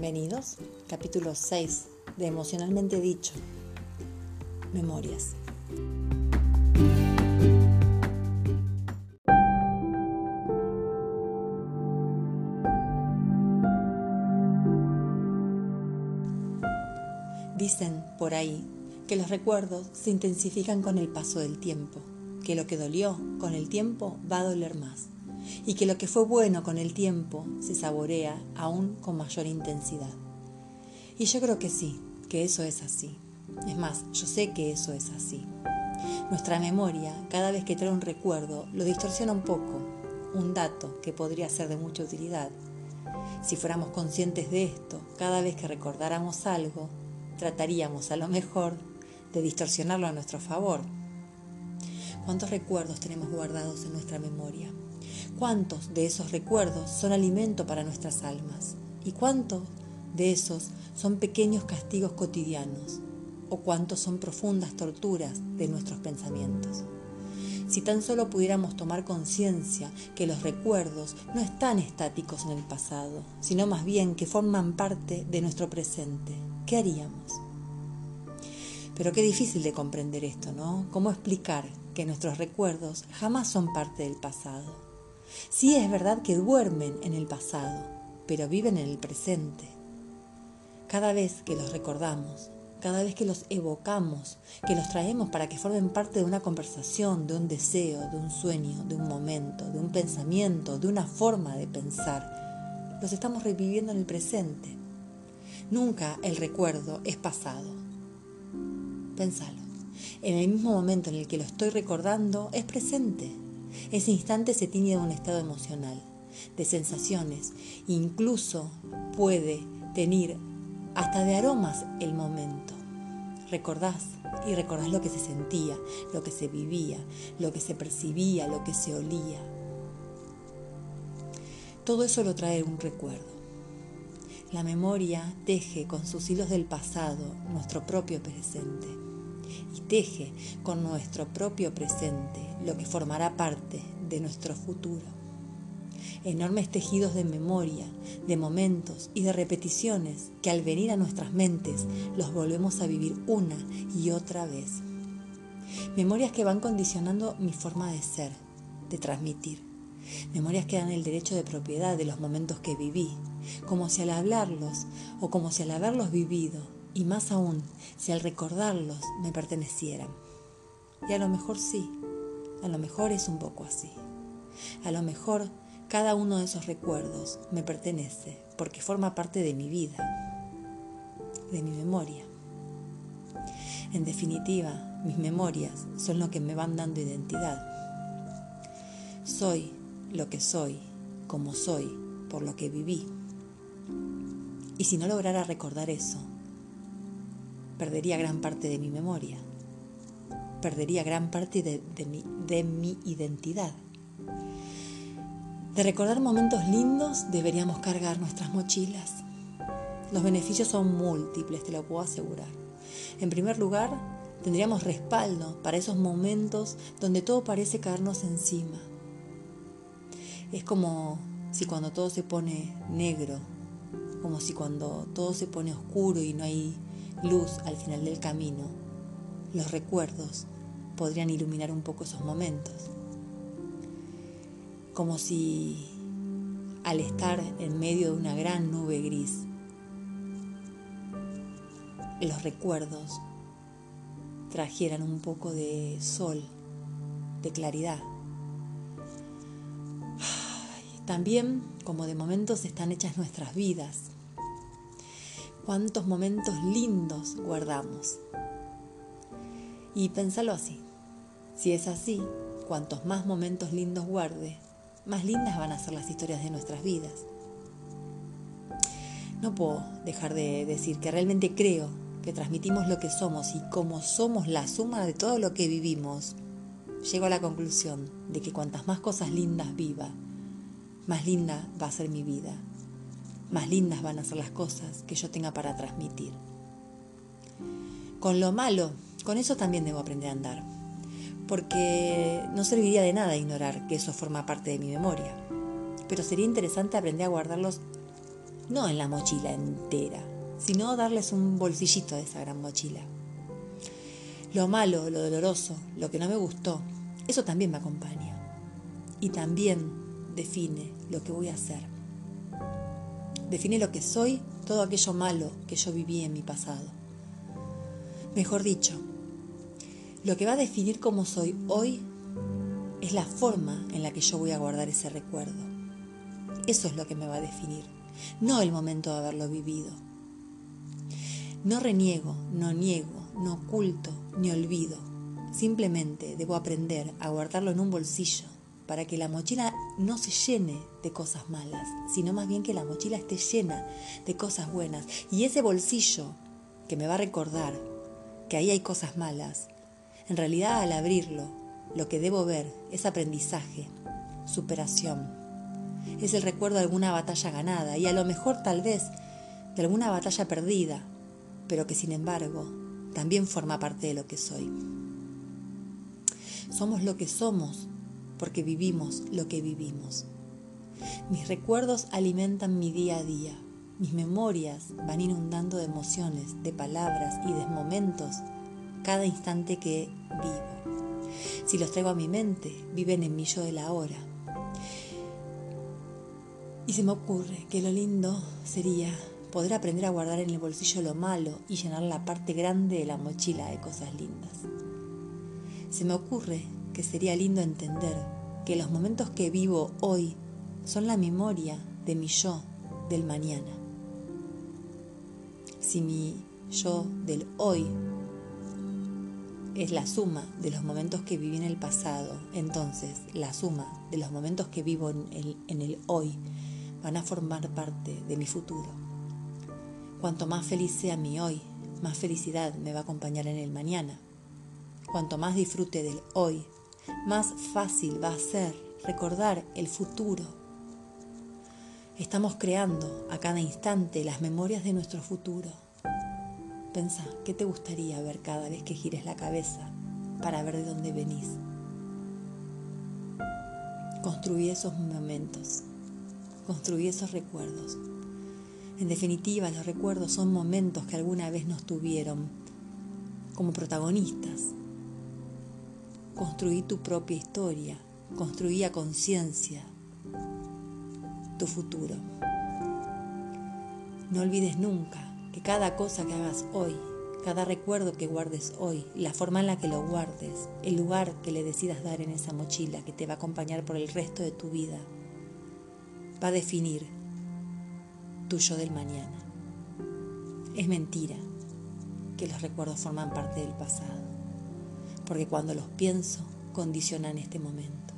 Bienvenidos, capítulo 6 de Emocionalmente Dicho. Memorias. Dicen por ahí que los recuerdos se intensifican con el paso del tiempo, que lo que dolió con el tiempo va a doler más y que lo que fue bueno con el tiempo se saborea aún con mayor intensidad. Y yo creo que sí, que eso es así. Es más, yo sé que eso es así. Nuestra memoria, cada vez que trae un recuerdo, lo distorsiona un poco, un dato que podría ser de mucha utilidad. Si fuéramos conscientes de esto, cada vez que recordáramos algo, trataríamos a lo mejor de distorsionarlo a nuestro favor. ¿Cuántos recuerdos tenemos guardados en nuestra memoria? ¿Cuántos de esos recuerdos son alimento para nuestras almas? ¿Y cuántos de esos son pequeños castigos cotidianos? ¿O cuántos son profundas torturas de nuestros pensamientos? Si tan solo pudiéramos tomar conciencia que los recuerdos no están estáticos en el pasado, sino más bien que forman parte de nuestro presente, ¿qué haríamos? Pero qué difícil de comprender esto, ¿no? ¿Cómo explicar que nuestros recuerdos jamás son parte del pasado? Sí es verdad que duermen en el pasado, pero viven en el presente. Cada vez que los recordamos, cada vez que los evocamos, que los traemos para que formen parte de una conversación, de un deseo, de un sueño, de un momento, de un pensamiento, de una forma de pensar, los estamos reviviendo en el presente. Nunca el recuerdo es pasado. Pensalo. En el mismo momento en el que lo estoy recordando, es presente. Ese instante se tiñe de un estado emocional, de sensaciones, incluso puede tener hasta de aromas el momento. Recordás y recordás lo que se sentía, lo que se vivía, lo que se percibía, lo que se olía. Todo eso lo trae un recuerdo. La memoria teje con sus hilos del pasado nuestro propio presente y teje con nuestro propio presente lo que formará parte de nuestro futuro. Enormes tejidos de memoria, de momentos y de repeticiones que al venir a nuestras mentes los volvemos a vivir una y otra vez. Memorias que van condicionando mi forma de ser, de transmitir. Memorias que dan el derecho de propiedad de los momentos que viví, como si al hablarlos o como si al haberlos vivido y más aún si al recordarlos me pertenecieran. Y a lo mejor sí, a lo mejor es un poco así. A lo mejor cada uno de esos recuerdos me pertenece porque forma parte de mi vida, de mi memoria. En definitiva, mis memorias son lo que me van dando identidad. Soy lo que soy, como soy, por lo que viví. Y si no lograra recordar eso, perdería gran parte de mi memoria, perdería gran parte de, mi, mi identidad. De recordar momentos lindos deberíamos cargar nuestras mochilas. Los beneficios son múltiples, te lo puedo asegurar. En primer lugar, tendríamos respaldo para esos momentos donde todo parece caernos encima. Es como si cuando todo se pone negro, como si cuando todo se pone oscuro y no hay luz al final del camino, los recuerdos podrían iluminar un poco esos momentos. Como si al estar en medio de una gran nube gris, los recuerdos trajeran un poco de sol, de claridad. También como de momentos están hechas nuestras vidas, cuántos momentos lindos guardamos. Y pensalo así. Si es así, cuantos más momentos lindos guarde, más lindas van a ser las historias de nuestras vidas. No puedo dejar de decir que realmente creo que transmitimos lo que somos y como somos la suma de todo lo que vivimos, llego a la conclusión de que cuantas más cosas lindas viva, más linda va a ser mi vida más lindas van a ser las cosas que yo tenga para transmitir. Con lo malo, con eso también debo aprender a andar, porque no serviría de nada ignorar que eso forma parte de mi memoria, pero sería interesante aprender a guardarlos no en la mochila entera, sino darles un bolsillito de esa gran mochila. Lo malo, lo doloroso, lo que no me gustó, eso también me acompaña. Y también define lo que voy a hacer. Define lo que soy, todo aquello malo que yo viví en mi pasado. Mejor dicho, lo que va a definir cómo soy hoy es la forma en la que yo voy a guardar ese recuerdo. Eso es lo que me va a definir, no el momento de haberlo vivido. No reniego, no niego, no oculto ni olvido. Simplemente debo aprender a guardarlo en un bolsillo para que la mochila no se llene de cosas malas, sino más bien que la mochila esté llena de cosas buenas. Y ese bolsillo que me va a recordar que ahí hay cosas malas, en realidad al abrirlo, lo que debo ver es aprendizaje, superación. Es el recuerdo de alguna batalla ganada y a lo mejor tal vez de alguna batalla perdida, pero que sin embargo también forma parte de lo que soy. Somos lo que somos porque vivimos lo que vivimos. Mis recuerdos alimentan mi día a día. Mis memorias van inundando de emociones, de palabras y de momentos cada instante que vivo. Si los traigo a mi mente, viven en mí yo de la hora. Y se me ocurre que lo lindo sería poder aprender a guardar en el bolsillo lo malo y llenar la parte grande de la mochila de cosas lindas. Se me ocurre que sería lindo entender que los momentos que vivo hoy son la memoria de mi yo del mañana. Si mi yo del hoy es la suma de los momentos que viví en el pasado, entonces la suma de los momentos que vivo en el, en el hoy van a formar parte de mi futuro. Cuanto más feliz sea mi hoy, más felicidad me va a acompañar en el mañana. Cuanto más disfrute del hoy, más fácil va a ser recordar el futuro. Estamos creando a cada instante las memorias de nuestro futuro. Pensa, ¿qué te gustaría ver cada vez que gires la cabeza para ver de dónde venís? Construí esos momentos, construí esos recuerdos. En definitiva, los recuerdos son momentos que alguna vez nos tuvieron como protagonistas. Construí tu propia historia, construí a conciencia tu futuro. No olvides nunca que cada cosa que hagas hoy, cada recuerdo que guardes hoy, la forma en la que lo guardes, el lugar que le decidas dar en esa mochila que te va a acompañar por el resto de tu vida, va a definir tuyo del mañana. Es mentira que los recuerdos forman parte del pasado, porque cuando los pienso condicionan este momento.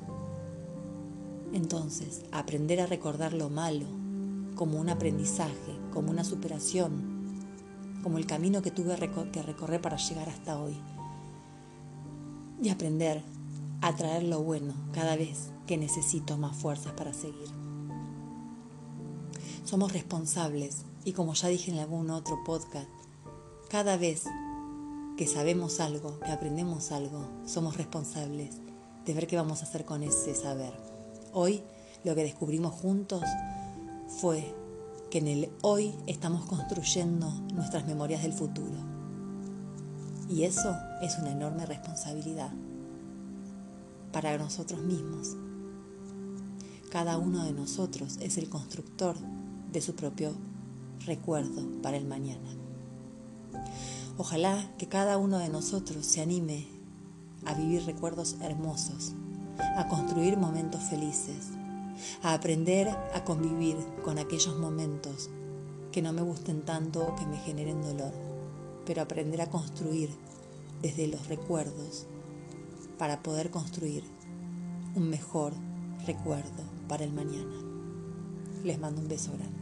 Entonces, aprender a recordar lo malo como un aprendizaje, como una superación, como el camino que tuve que recorrer para llegar hasta hoy. Y aprender a traer lo bueno cada vez que necesito más fuerzas para seguir. Somos responsables y como ya dije en algún otro podcast, cada vez que sabemos algo, que aprendemos algo, somos responsables de ver qué vamos a hacer con ese saber. Hoy lo que descubrimos juntos fue que en el hoy estamos construyendo nuestras memorias del futuro. Y eso es una enorme responsabilidad para nosotros mismos. Cada uno de nosotros es el constructor de su propio recuerdo para el mañana. Ojalá que cada uno de nosotros se anime a vivir recuerdos hermosos, a construir momentos felices, a aprender a convivir con aquellos momentos que no me gusten tanto o que me generen dolor, pero aprender a construir desde los recuerdos para poder construir un mejor recuerdo para el mañana. Les mando un beso grande.